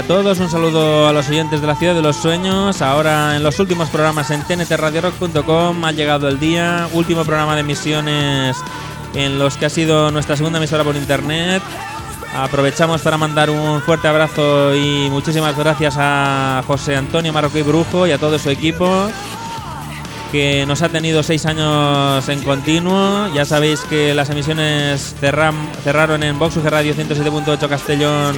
A todos, un saludo a los oyentes de la Ciudad de los Sueños. Ahora en los últimos programas en tntradiorock.com ha llegado el día, último programa de emisiones en los que ha sido nuestra segunda emisora por internet. Aprovechamos para mandar un fuerte abrazo y muchísimas gracias a José Antonio Marroquí Brujo y a todo su equipo que nos ha tenido seis años en continuo. Ya sabéis que las emisiones cerram- cerraron en Vox Radio 107.8 Castellón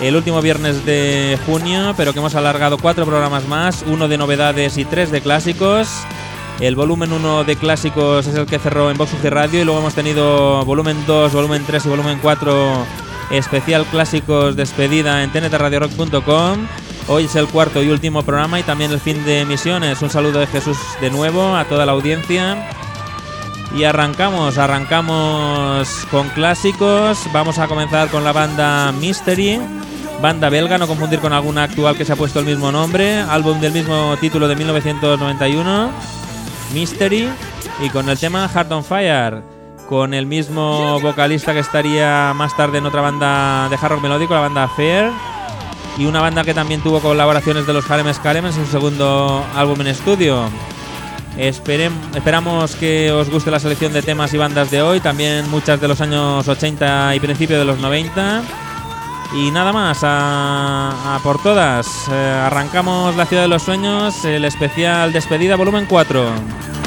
el último viernes de junio, pero que hemos alargado cuatro programas más, uno de novedades y tres de clásicos. El volumen 1 de clásicos es el que cerró en Vox UG Radio y luego hemos tenido volumen 2, volumen 3 y volumen 4 especial clásicos despedida en tntradiorock.com. Hoy es el cuarto y último programa y también el fin de emisiones. Un saludo de Jesús de nuevo a toda la audiencia. Y arrancamos, arrancamos con clásicos. Vamos a comenzar con la banda Mystery, banda belga, no confundir con alguna actual que se ha puesto el mismo nombre. Álbum del mismo título de 1991, Mystery, y con el tema Heart on Fire, con el mismo vocalista que estaría más tarde en otra banda de hard rock melódico, la banda Fair. Y una banda que también tuvo colaboraciones de los Harem Scalemans en su segundo álbum en estudio. Esperem- esperamos que os guste la selección de temas y bandas de hoy, también muchas de los años 80 y principio de los 90. Y nada más, a, a por todas. Eh, arrancamos La Ciudad de los Sueños, el especial Despedida, volumen 4.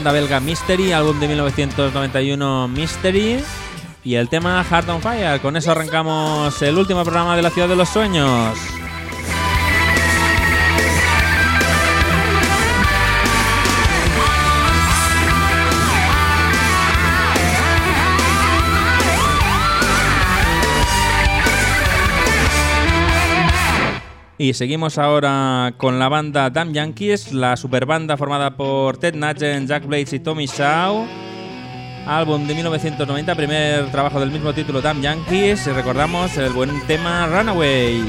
banda belga Mystery, álbum de 1991 Mystery. Y el tema Hard on Fire. Con eso arrancamos el último programa de la Ciudad de los Sueños. Y seguimos ahora con la banda Damn Yankees, la superbanda formada por Ted Nugent, Jack Blades y Tommy Shaw. Álbum de 1990, primer trabajo del mismo título Damn Yankees. Y recordamos el buen tema Runaway.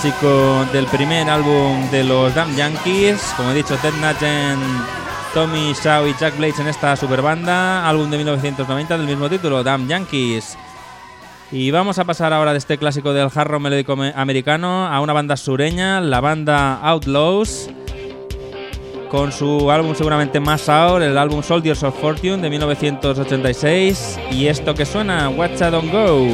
clásico del primer álbum de los Damn Yankees, como he dicho, Ted Nugent, Tommy Shaw y Jack Blades en esta superbanda, álbum de 1990 del mismo título, Damn Yankees. Y vamos a pasar ahora de este clásico del hard rock melódico americano a una banda sureña, la banda Outlaws, con su álbum seguramente más ahora, el álbum Soldiers of Fortune de 1986, y esto que suena, Watch Don't Go.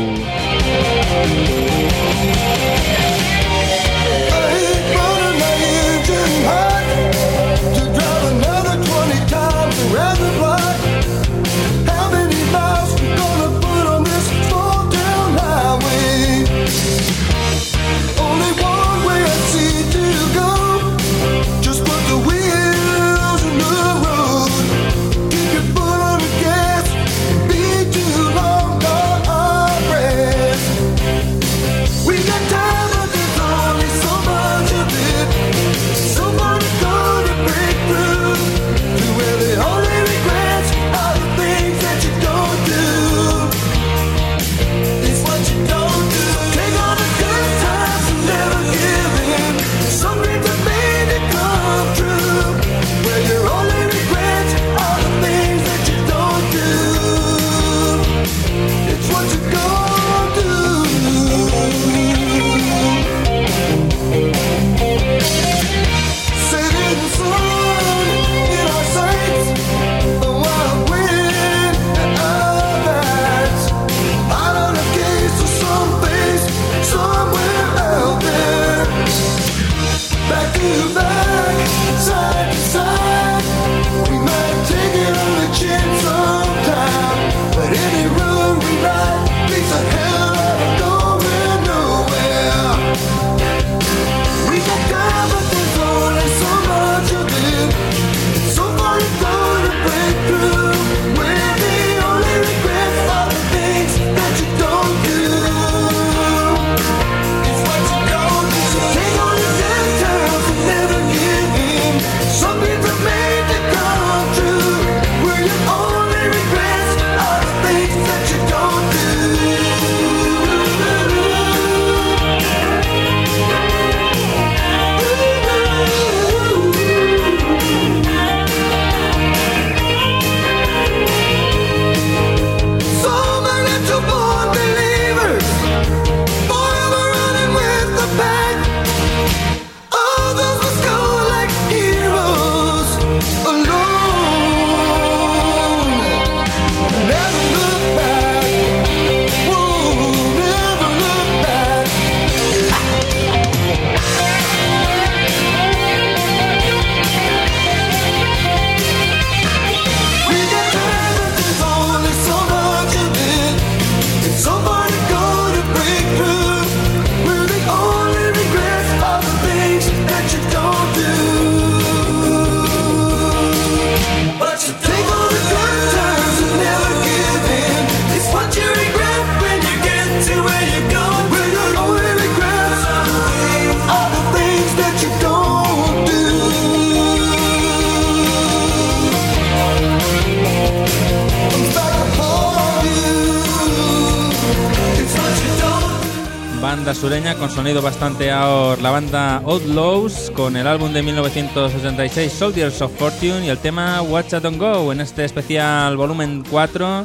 unido bastante a la banda Outlaws con el álbum de 1986 Soldiers of Fortune y el tema Watch Out Don't Go en este especial volumen 4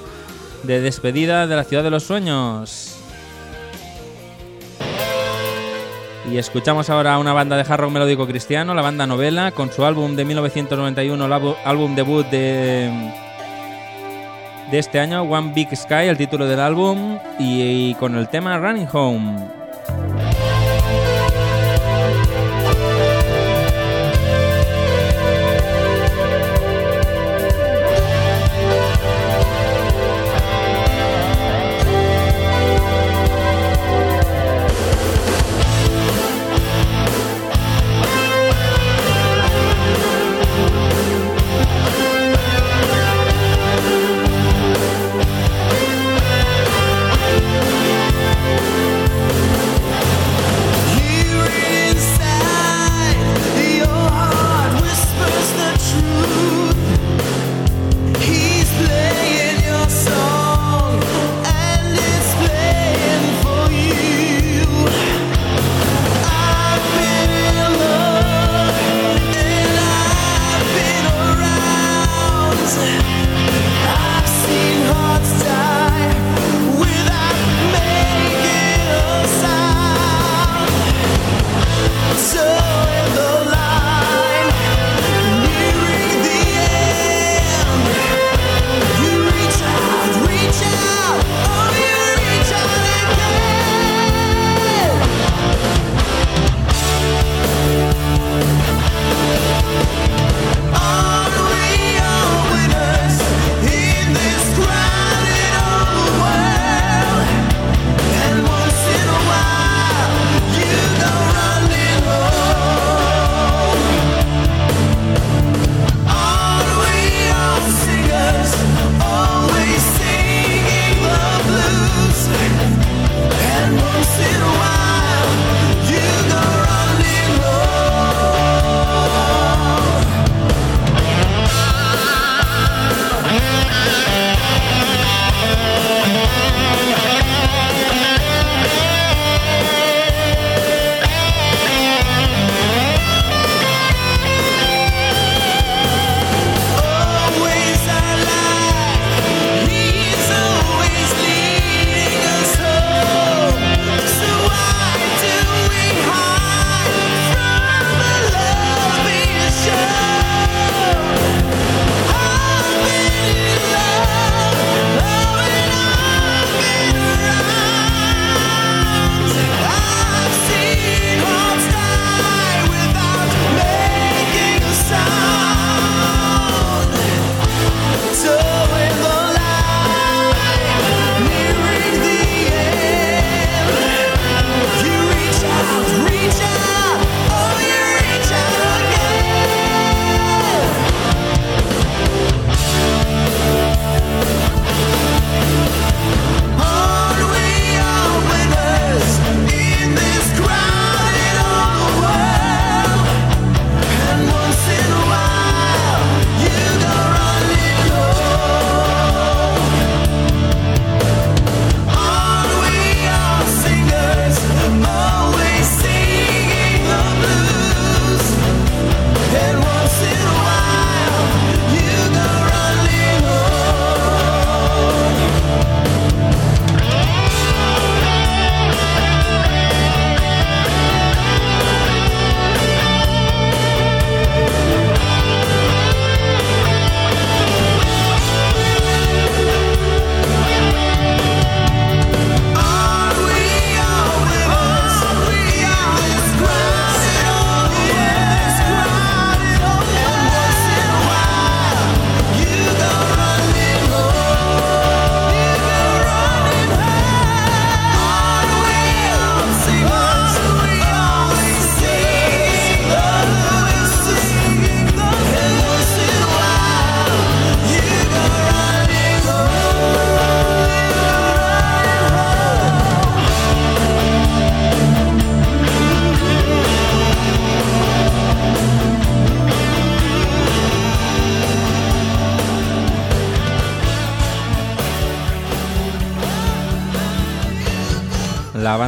de despedida de la ciudad de los sueños. Y escuchamos ahora una banda de hard rock melódico cristiano, la banda Novela, con su álbum de 1991, el álbum debut de, de este año, One Big Sky, el título del álbum, y, y con el tema Running Home.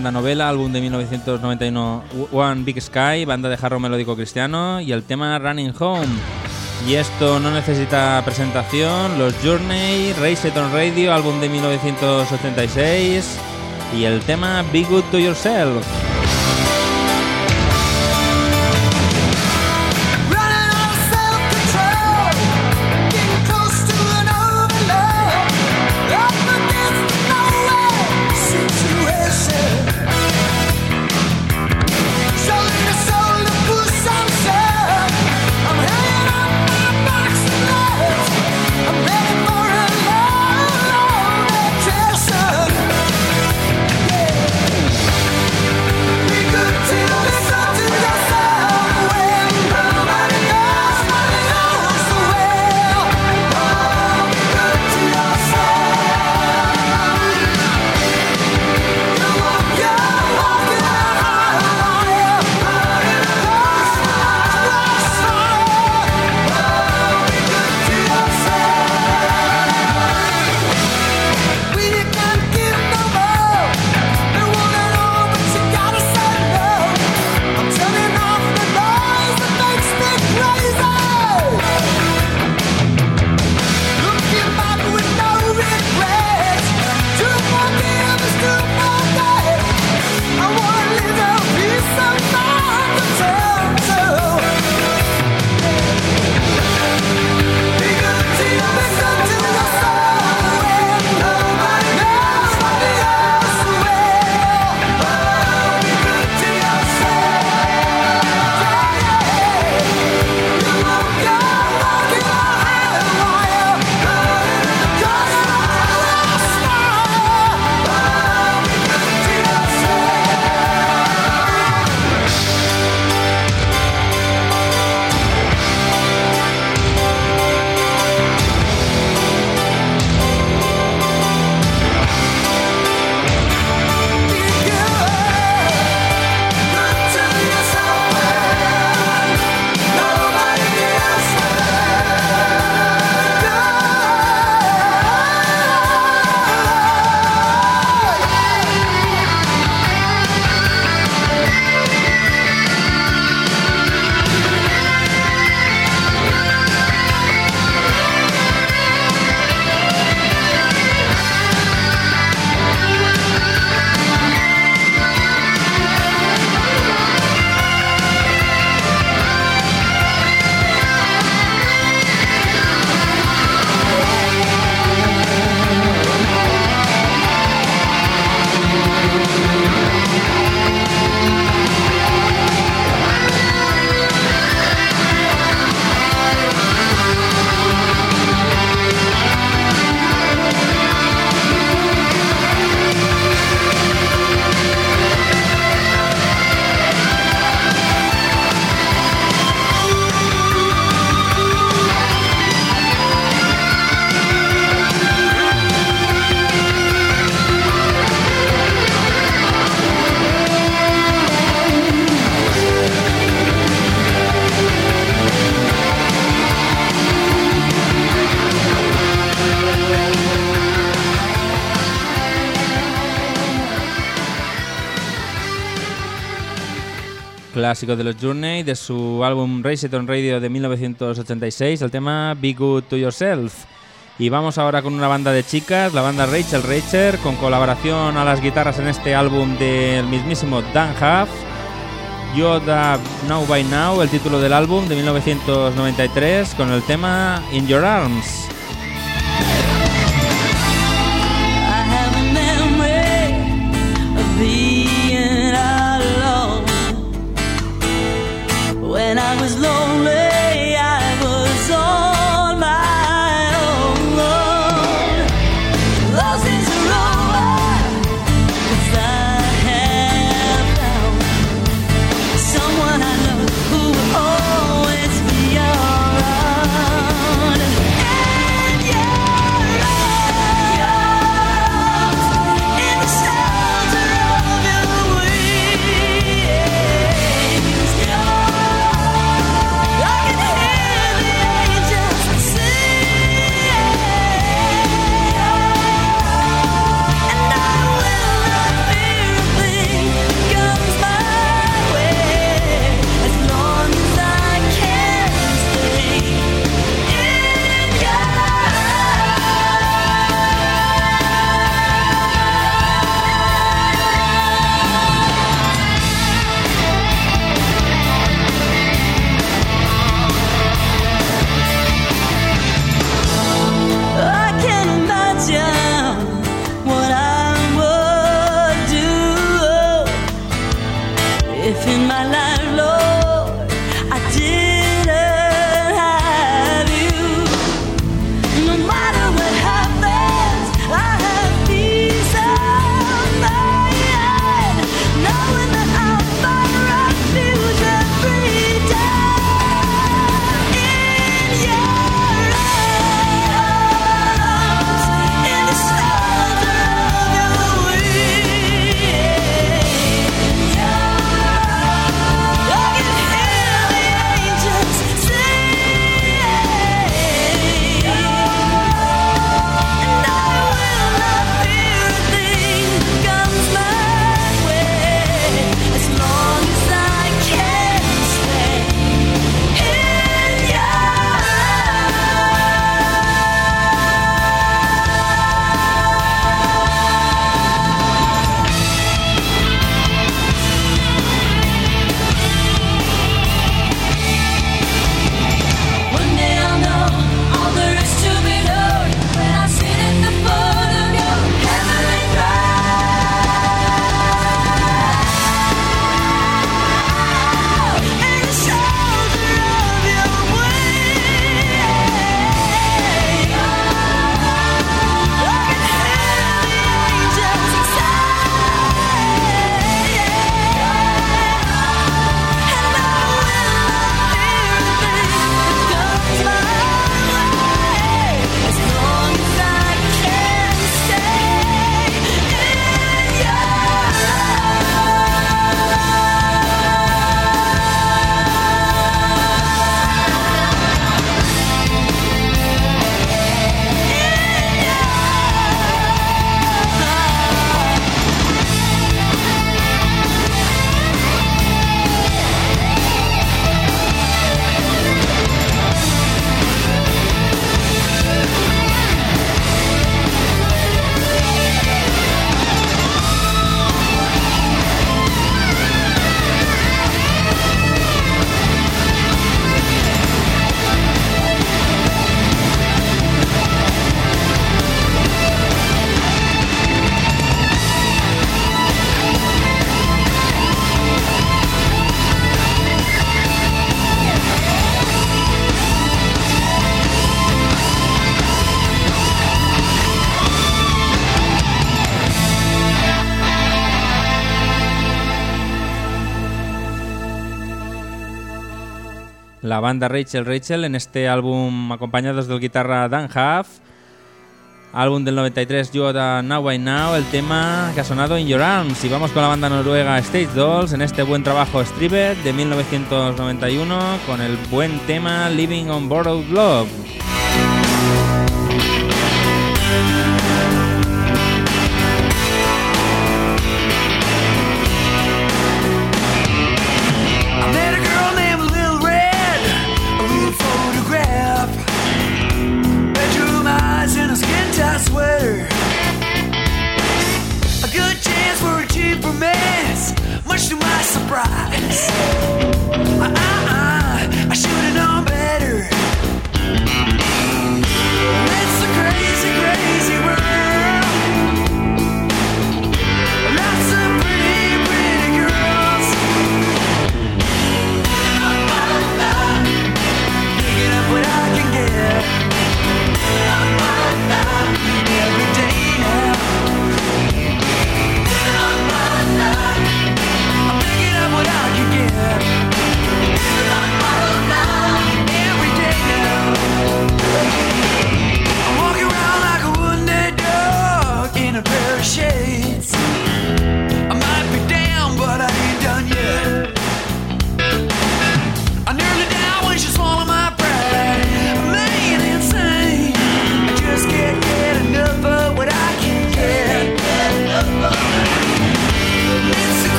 Banda Novela, álbum de 1991 One Big Sky, banda de jarro melódico cristiano, y el tema Running Home. Y esto no necesita presentación, los Journey, Race on Radio, álbum de 1986, y el tema Be Good to Yourself. Clásico de los Journey, de su álbum Race It on Radio de 1986, el tema Be Good to Yourself. Y vamos ahora con una banda de chicas, la banda Rachel Racher, con colaboración a las guitarras en este álbum del mismísimo Dan Huff. Yoda Now by Now, el título del álbum de 1993, con el tema In Your Arms. la banda Rachel Rachel en este álbum acompañados del guitarra Dan Huff, álbum del 93 Yoda Now I Now, el tema que ha sonado In Your Arms. Y vamos con la banda noruega Stage Dolls en este buen trabajo Stripped de 1991 con el buen tema Living on Borrowed Love.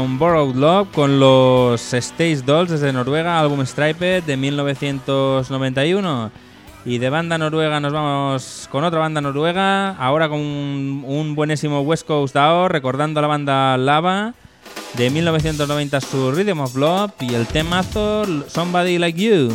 con Borrowed Love, con los Stage Dolls desde Noruega, álbum Stripe de 1991. Y de banda noruega nos vamos con otra banda noruega, ahora con un, buenísimo West Coast DAO, recordando a la banda Lava de 1990 su Rhythm of Love y el temazo Somebody Like You.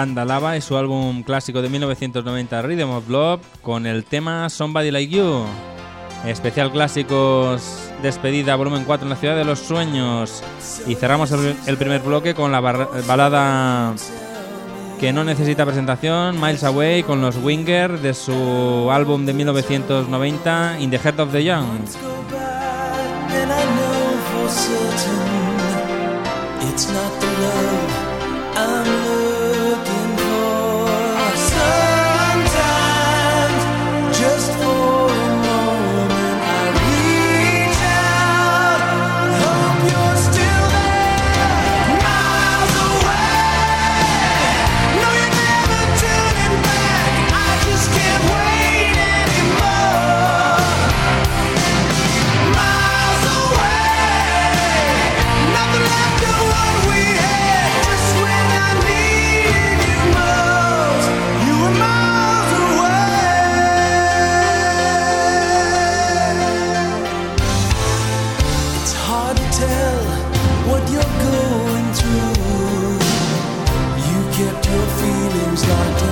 banda Lava y su álbum clásico de 1990 Rhythm of Love con el tema Somebody Like You. Especial clásicos despedida volumen 4 en la ciudad de los sueños. Y cerramos el, primer bloque con la balada que no necesita presentación, Miles Away con los Winger de su álbum de 1990 In the Heart of the Young. It's not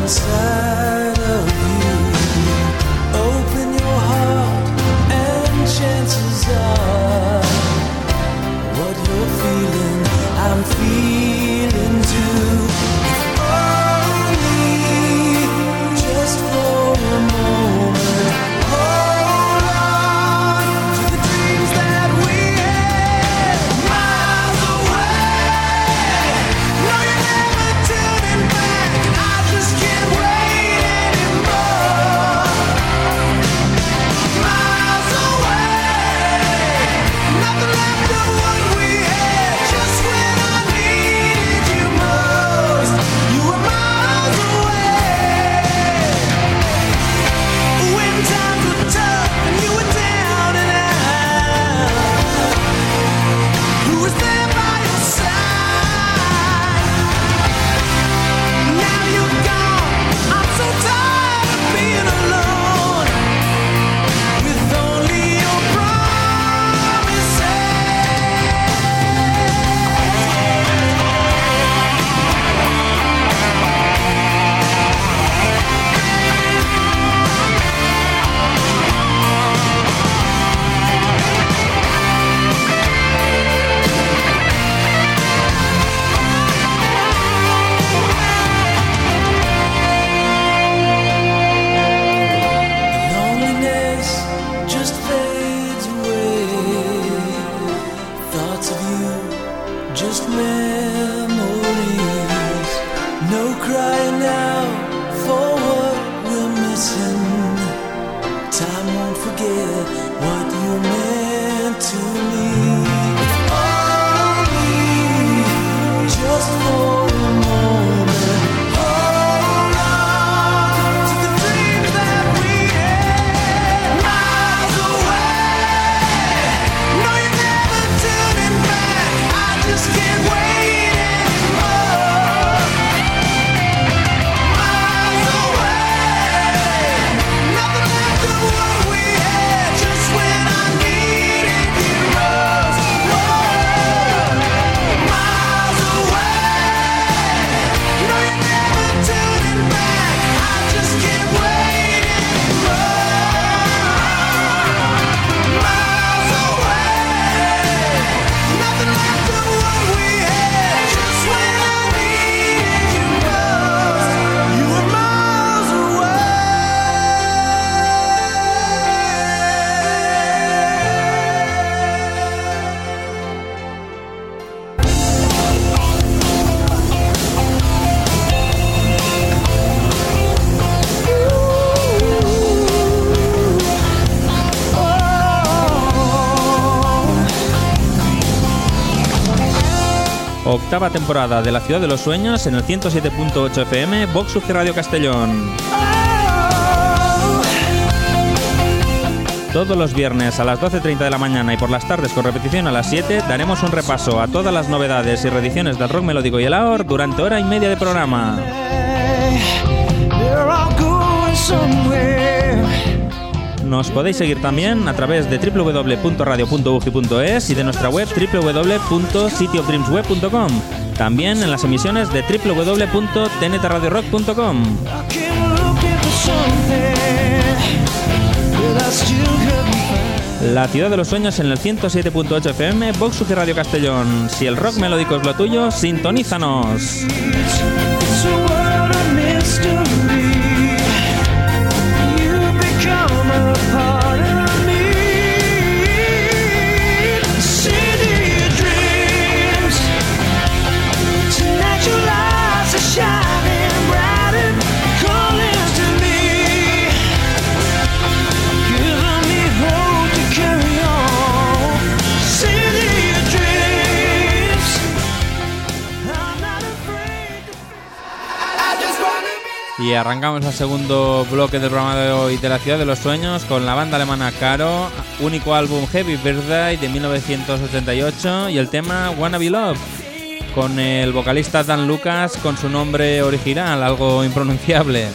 monster. Octava temporada de La Ciudad de los Sueños en el 107.8 FM, Vox UG Radio Castellón. Todos los viernes a las 12.30 de la mañana y por las tardes con repetición a las 7 daremos un repaso a todas las novedades y reediciones del rock melódico y el AOR durante hora y media de programa. Nos podéis seguir también a través de www.radio.ugi.es y de nuestra web www.cityofdreamsweb.com. También en las emisiones de www.tntradiorock.com. La ciudad de los sueños en el 107.8 FM, Vox Radio Castellón. Si el rock melódico es lo tuyo, sintonízanos. Y arrancamos el segundo bloque del programa de hoy de la ciudad de los sueños con la banda alemana Caro, único álbum Heavy Birthday de 1988 y el tema Wanna Be Love con el vocalista Dan Lucas con su nombre original, algo impronunciable.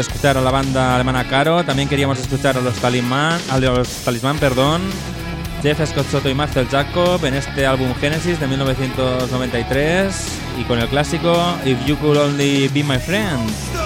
escuchar a la banda alemana Caro, también queríamos escuchar a los Talismán, a los Talismán, perdón, Jeff Scott Soto y Marcel Jacob en este álbum Genesis de 1993 y con el clásico If You Could Only Be My Friend.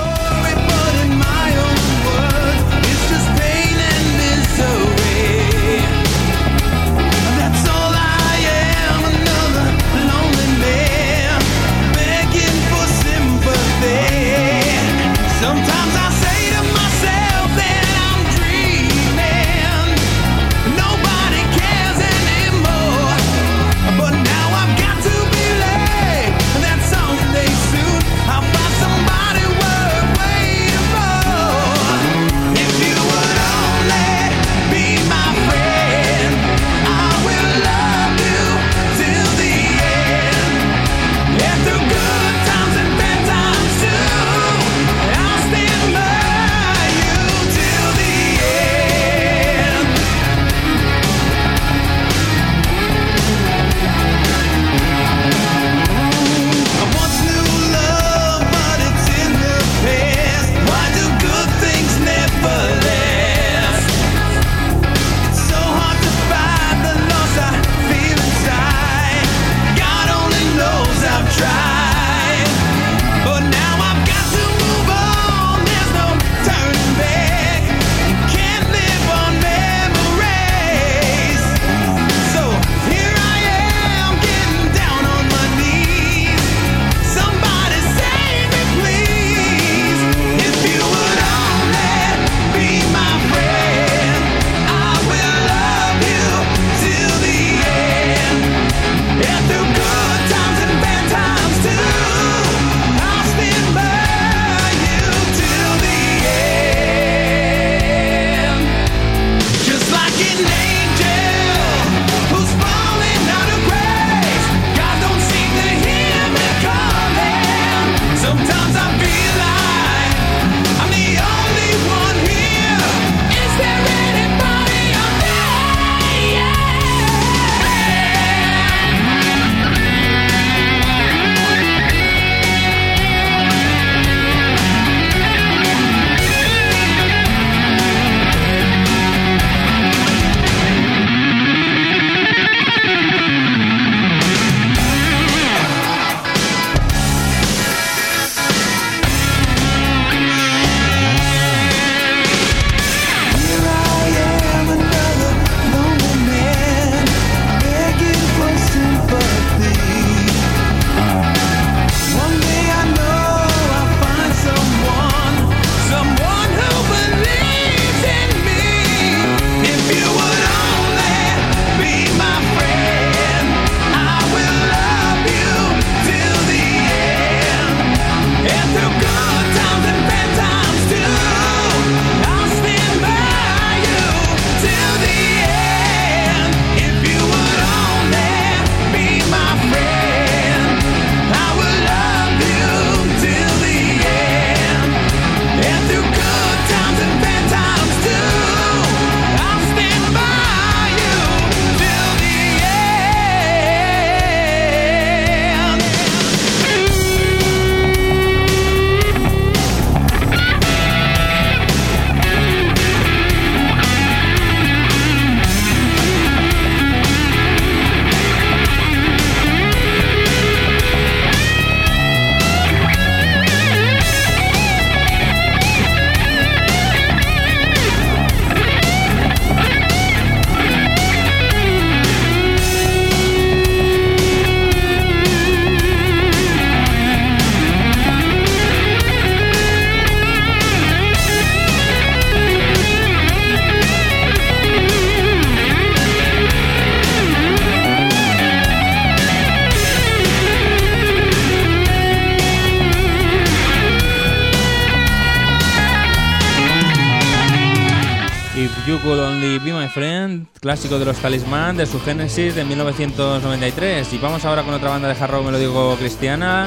clásico de los Talismán de su Génesis de 1993. Y vamos ahora con otra banda de hard rock melódico cristiana,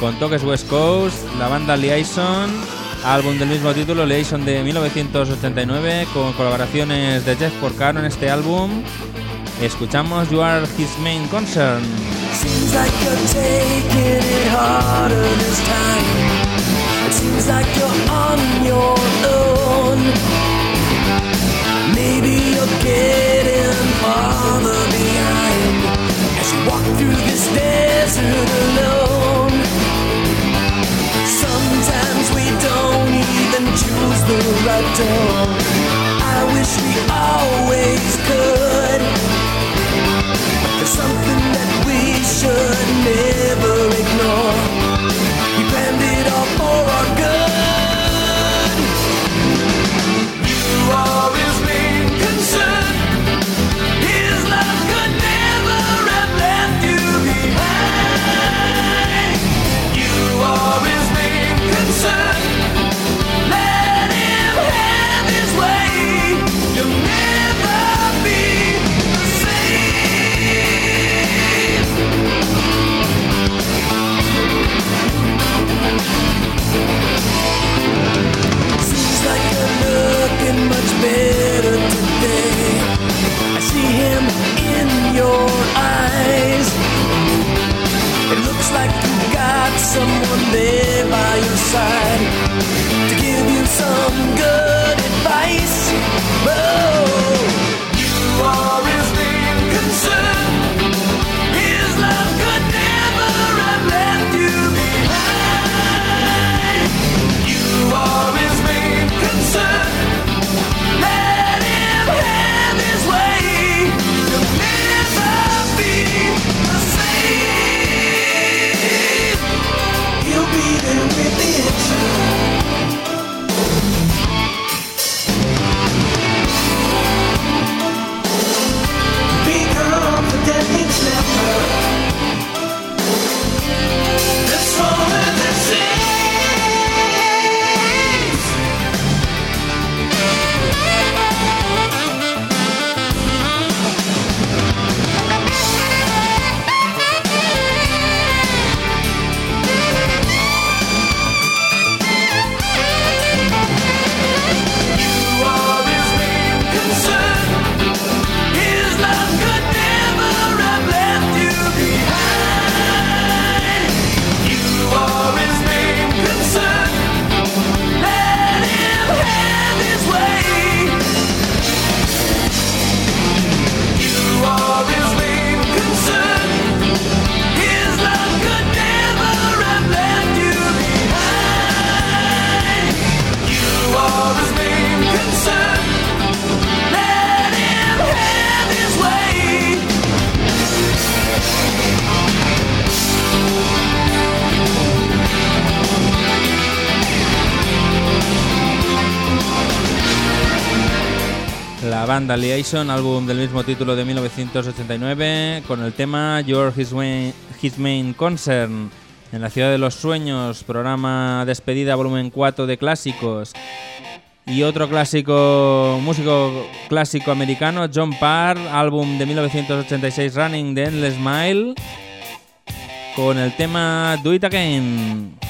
con toques West Coast, la banda Liaison, álbum del mismo título, Liaison de 1989, con colaboraciones de Jeff Porcaro en este álbum. Escuchamos You Are His Main Concern. Seems like you're taking it harder this time. It seems like you're on your own. Maybe you're getting farther behind as you walk through this desert alone. Sometimes we don't even choose the right door. I wish we always could. But there's something that we should never ignore. Retaliation, álbum del mismo título de 1989, con el tema Your His, His Main Concern, en la Ciudad de los Sueños, programa Despedida, volumen 4 de clásicos. Y otro clásico, músico clásico americano, John Parr, álbum de 1986, Running the Endless Mile, con el tema Do It Again.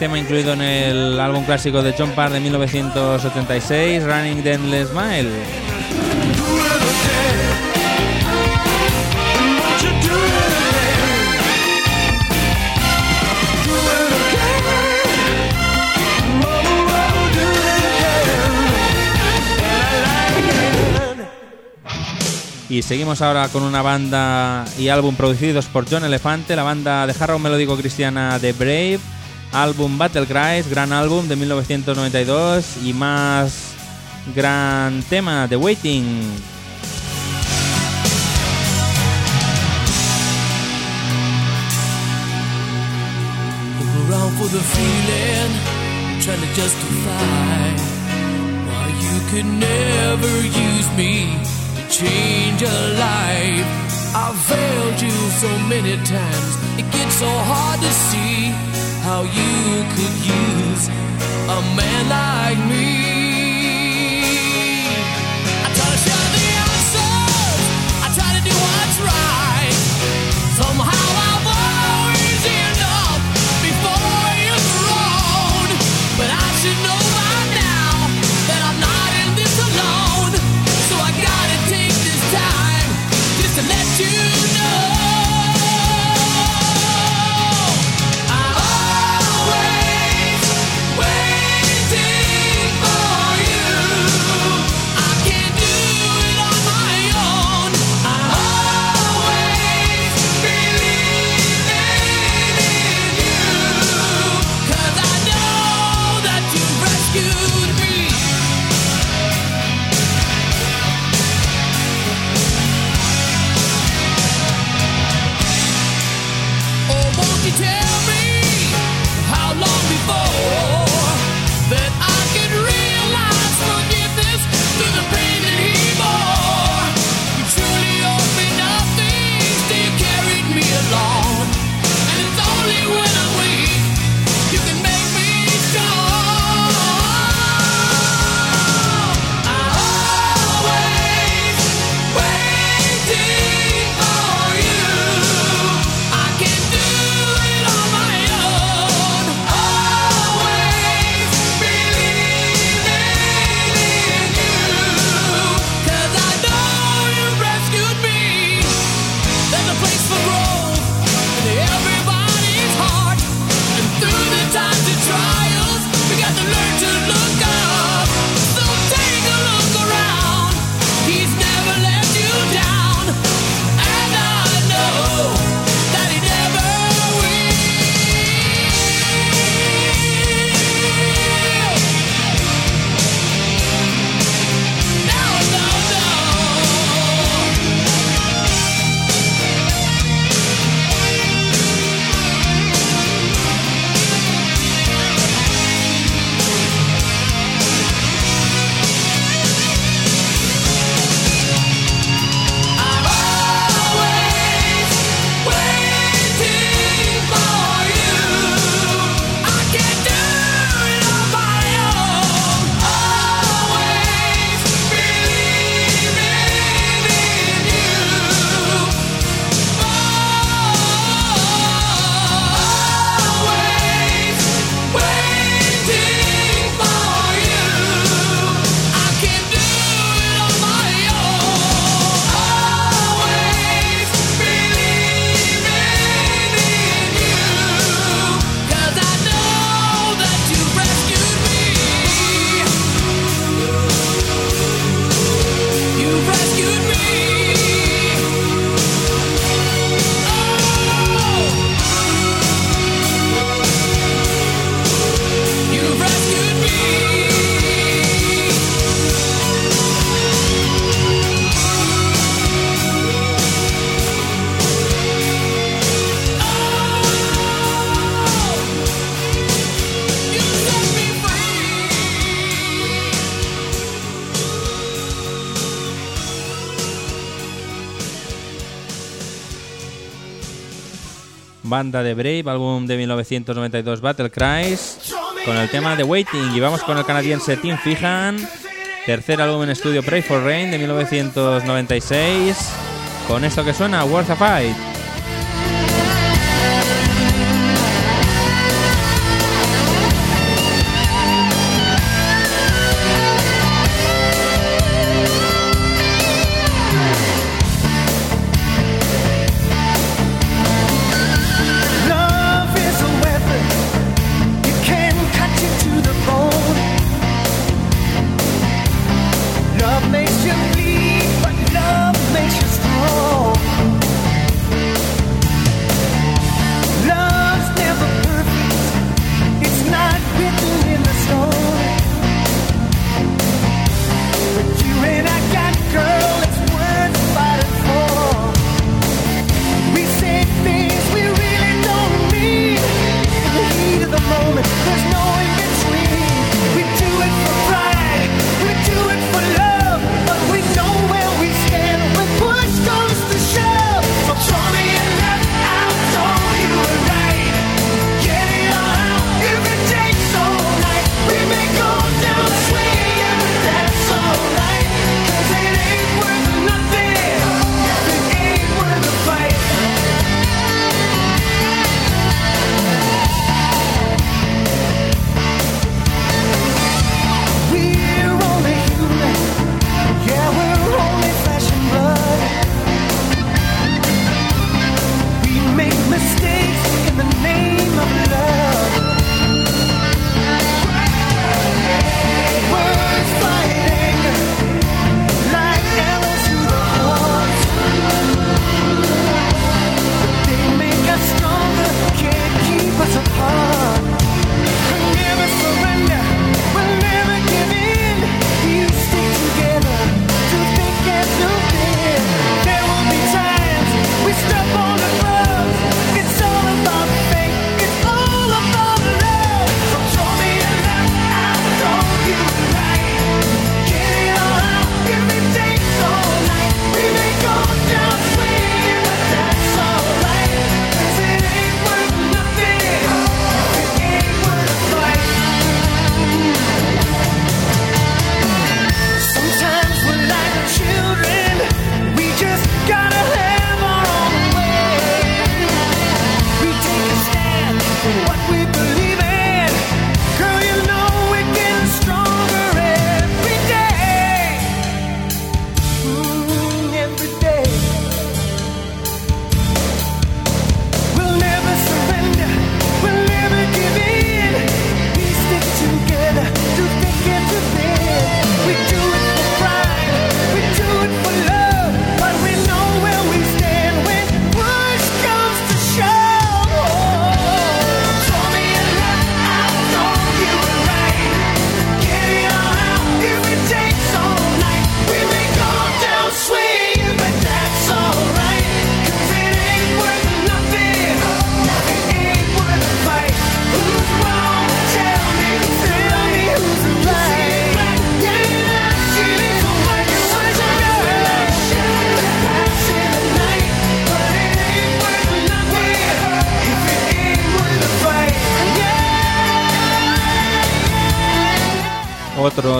tema incluido en el álbum clásico de John Parr de 1976, Running the Endless Mile. Y seguimos ahora con una banda y álbum producidos por John Elefante, la banda de jarro melódico cristiana The Brave álbum Battle Cries, gran álbum de 1992 y más gran tema The Waiting. why you could never use me to change a life. I've failed you so many times, it gets so hard to see. how you could use a man like me. banda de Brave, álbum de 1992 Battle Cries, con el tema The Waiting. Y vamos con el canadiense Tim Fijan, tercer álbum en estudio Pray for Rain de 1996, con esto que suena, Worth a Fight.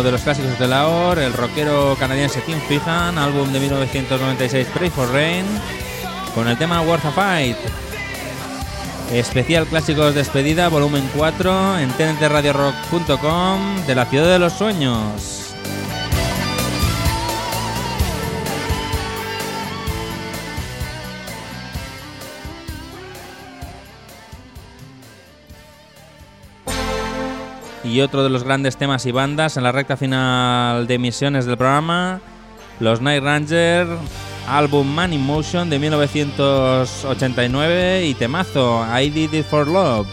de los clásicos de la OR, el rockero canadiense Tim Fijan, álbum de 1996 Pray for Rain, con el tema Worth a Fight. Especial Clásicos Despedida, volumen 4, en tntradio.rock.com de la Ciudad de los Sueños. y otro de los grandes temas y bandas en la recta final de emisiones del programa, los Night Ranger, álbum Man in Motion de 1989 y temazo I Did It For Love.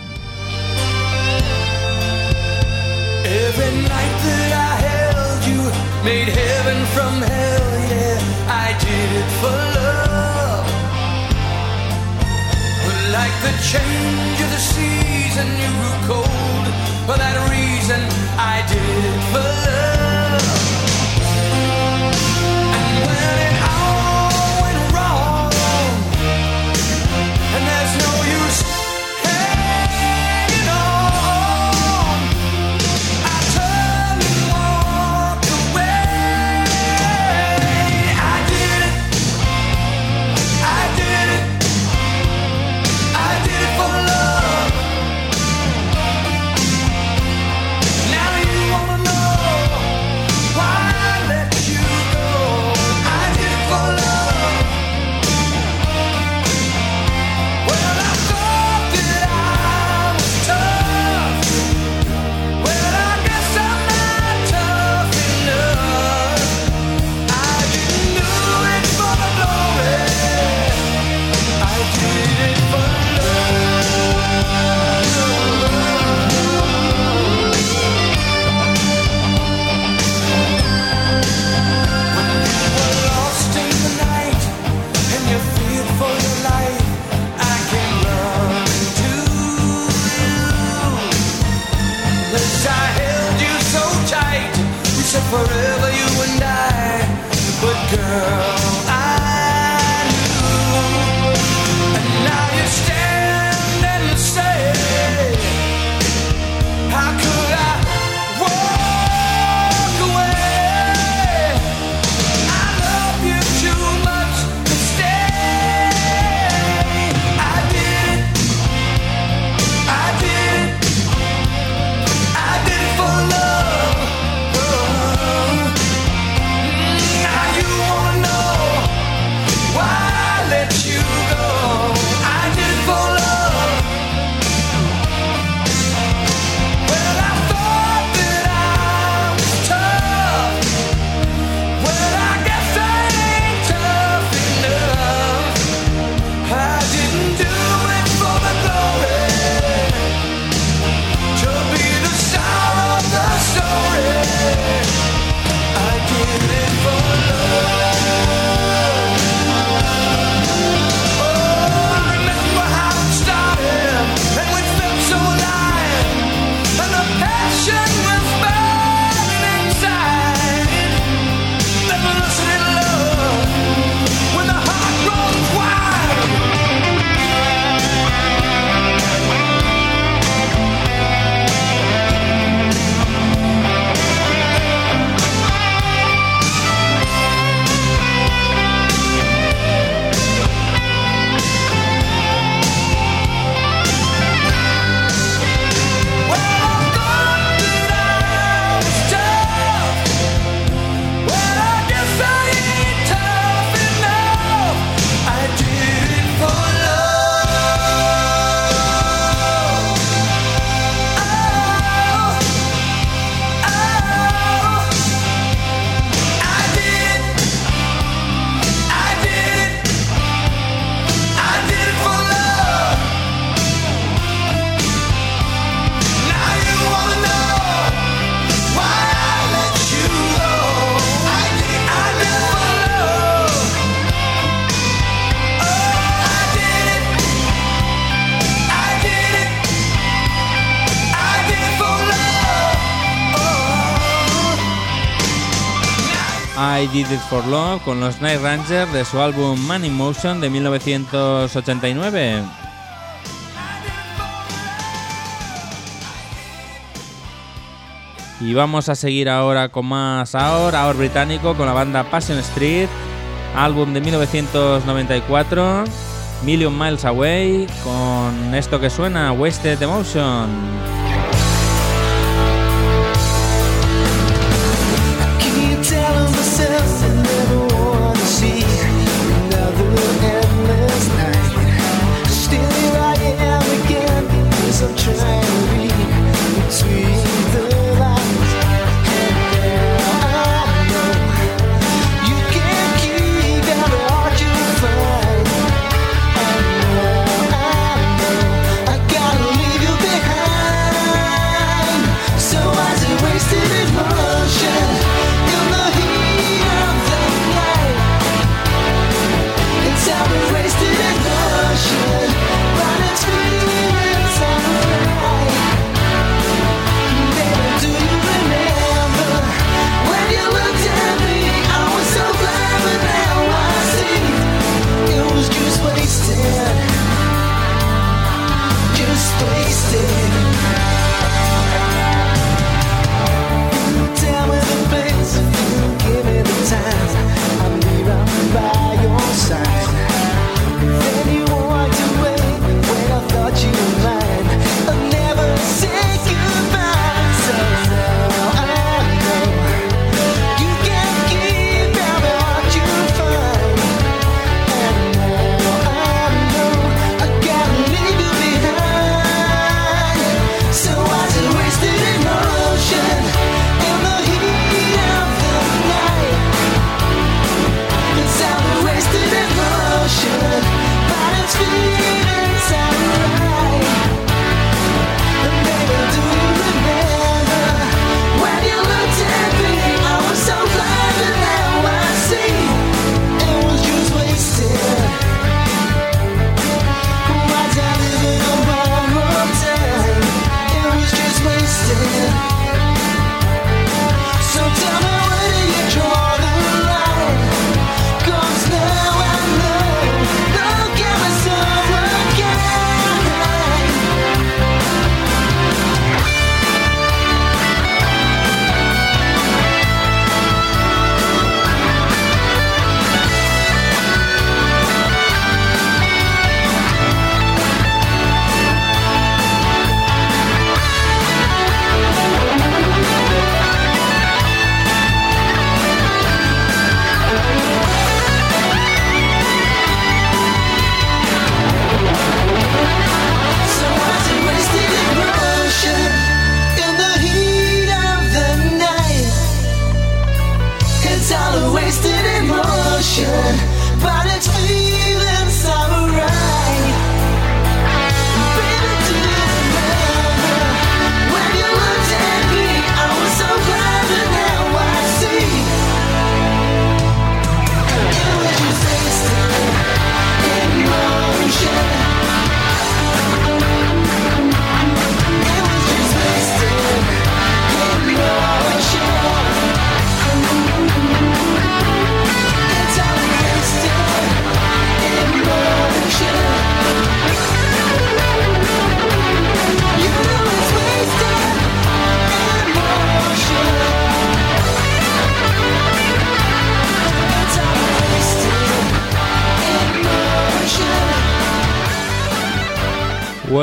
Every night that I held you made heaven from hell, yeah. I did it for love. But like the change of the season, you grew cold. did, I Did It For Love con los Night Rangers de su álbum Man in Motion de 1989. Y vamos a seguir ahora con más ahora, ahora británico, con la banda Passion Street, álbum de 1994, Million Miles Away, con esto que suena, Wasted Emotion.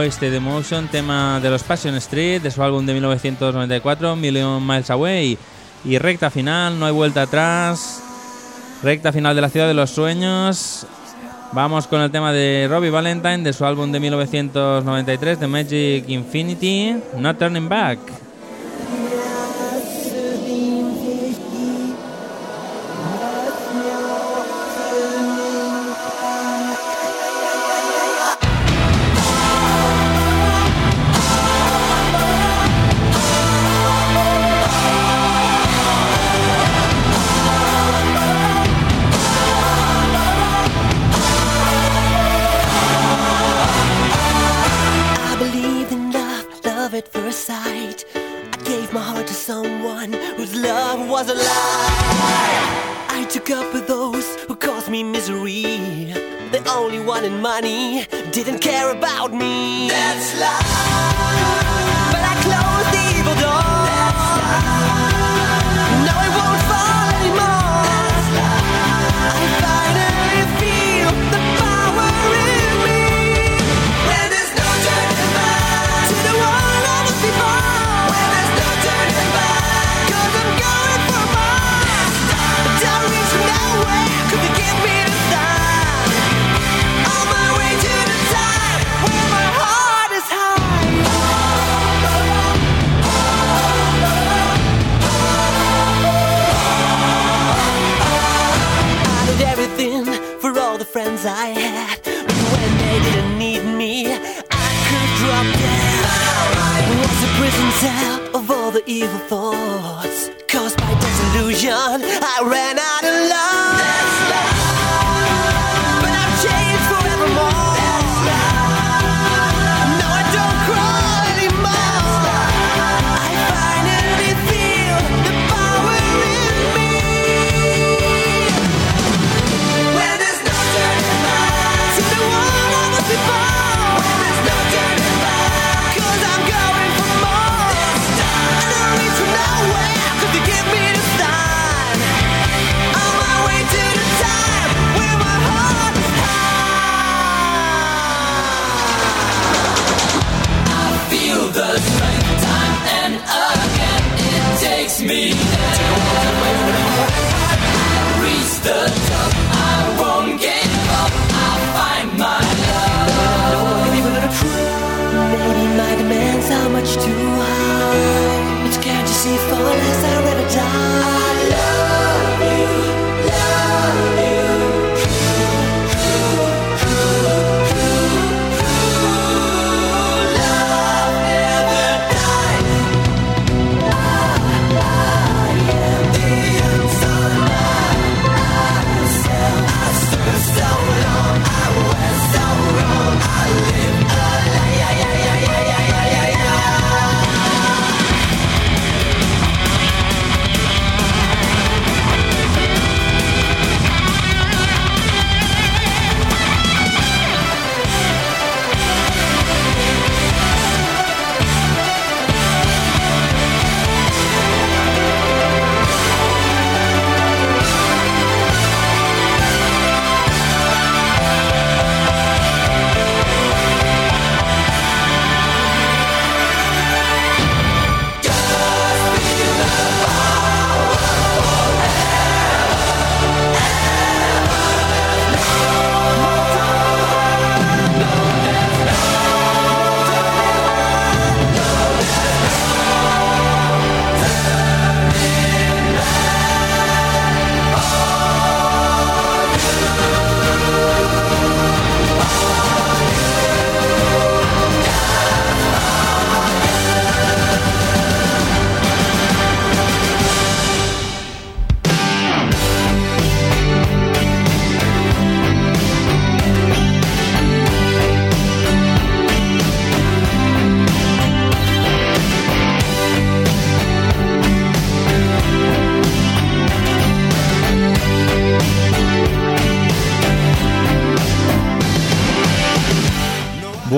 este The Motion, tema de los Passion Street, de su álbum de 1994, Million Miles Away. Y recta final, no hay vuelta atrás. Recta final de la ciudad de los sueños. Vamos con el tema de Robbie Valentine, de su álbum de 1993, The Magic Infinity, No Turning Back.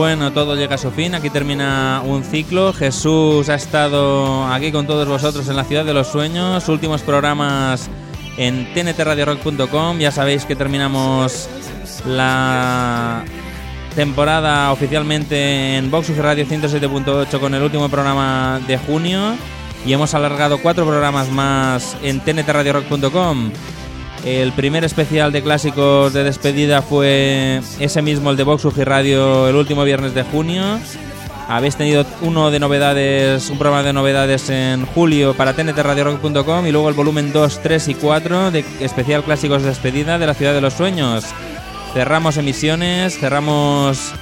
Bueno, todo llega a su fin. Aquí termina un ciclo. Jesús ha estado aquí con todos vosotros en la ciudad de los sueños. Últimos programas en tntradiorock.com. Ya sabéis que terminamos la temporada oficialmente en Vox Radio 107.8 con el último programa de junio. Y hemos alargado cuatro programas más en tntradiorock.com. El primer especial de clásicos de despedida fue ese mismo, el de Vox UG Radio, el último viernes de junio. Habéis tenido uno de novedades, un programa de novedades en julio para tntradiorock.com y luego el volumen 2, 3 y 4 de especial clásicos de despedida de la ciudad de los sueños. Cerramos emisiones, cerramos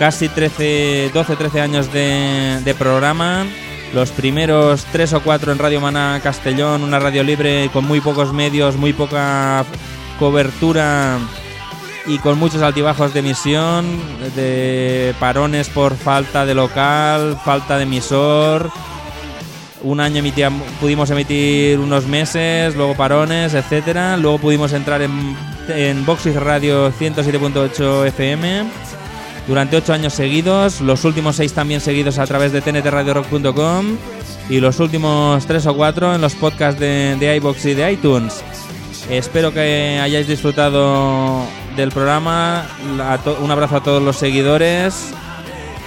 casi 13, 12, 13 años de, de programa. Los primeros tres o cuatro en Radio Maná Castellón, una radio libre con muy pocos medios, muy poca cobertura y con muchos altibajos de emisión, de parones por falta de local, falta de emisor, Un año emitíamos, pudimos emitir unos meses, luego parones, etcétera. Luego pudimos entrar en, en Boxing Radio 107.8 FM durante ocho años seguidos. Los últimos seis también seguidos a través de tntradiorock.com y los últimos tres o cuatro en los podcasts de, de iBox y de iTunes. Espero que hayáis disfrutado del programa. Un abrazo a todos los seguidores.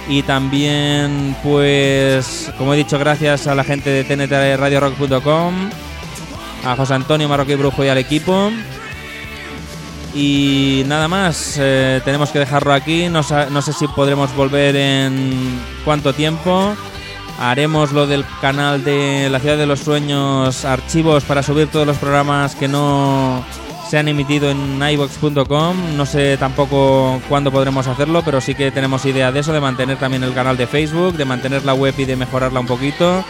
Y también, pues, como he dicho, gracias a la gente de tntradiorock.com, a José Antonio Marroquí Brujo y al equipo. Y nada más, eh, tenemos que dejarlo aquí. No, no sé si podremos volver en cuánto tiempo. Haremos lo del canal de la Ciudad de los Sueños, archivos para subir todos los programas que no se han emitido en iVox.com. No sé tampoco cuándo podremos hacerlo, pero sí que tenemos idea de eso, de mantener también el canal de Facebook, de mantener la web y de mejorarla un poquito.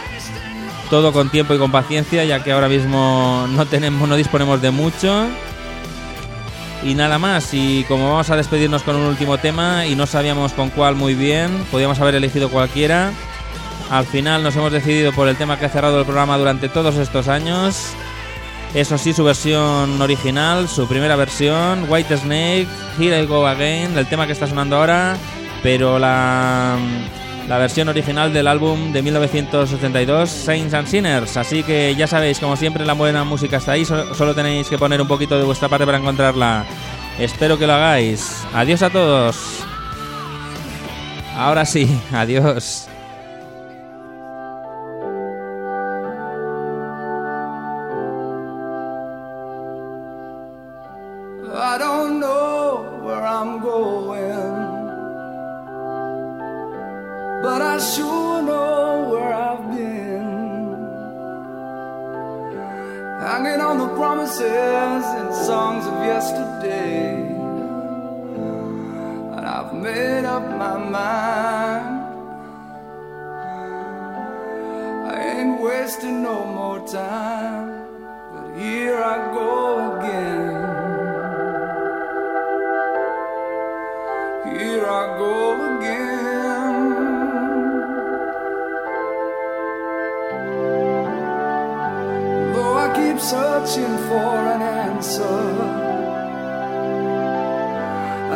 Todo con tiempo y con paciencia, ya que ahora mismo no tenemos, no disponemos de mucho. Y nada más, y como vamos a despedirnos con un último tema y no sabíamos con cuál muy bien, podíamos haber elegido cualquiera. Al final nos hemos decidido por el tema que ha cerrado el programa durante todos estos años. Eso sí, su versión original, su primera versión, White Snake, Here I Go Again, el tema que está sonando ahora, pero la, la versión original del álbum de 1972, Saints and Sinners. Así que ya sabéis, como siempre, la buena música está ahí, so- solo tenéis que poner un poquito de vuestra parte para encontrarla. Espero que lo hagáis. Adiós a todos. Ahora sí, adiós. Yesterday, and I've made up my mind. I ain't wasting no more time, but here I go again. Here I go again. Though I keep searching for an answer,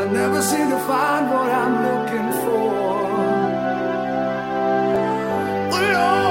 I never seem to find what I'm looking for. Oh Lord,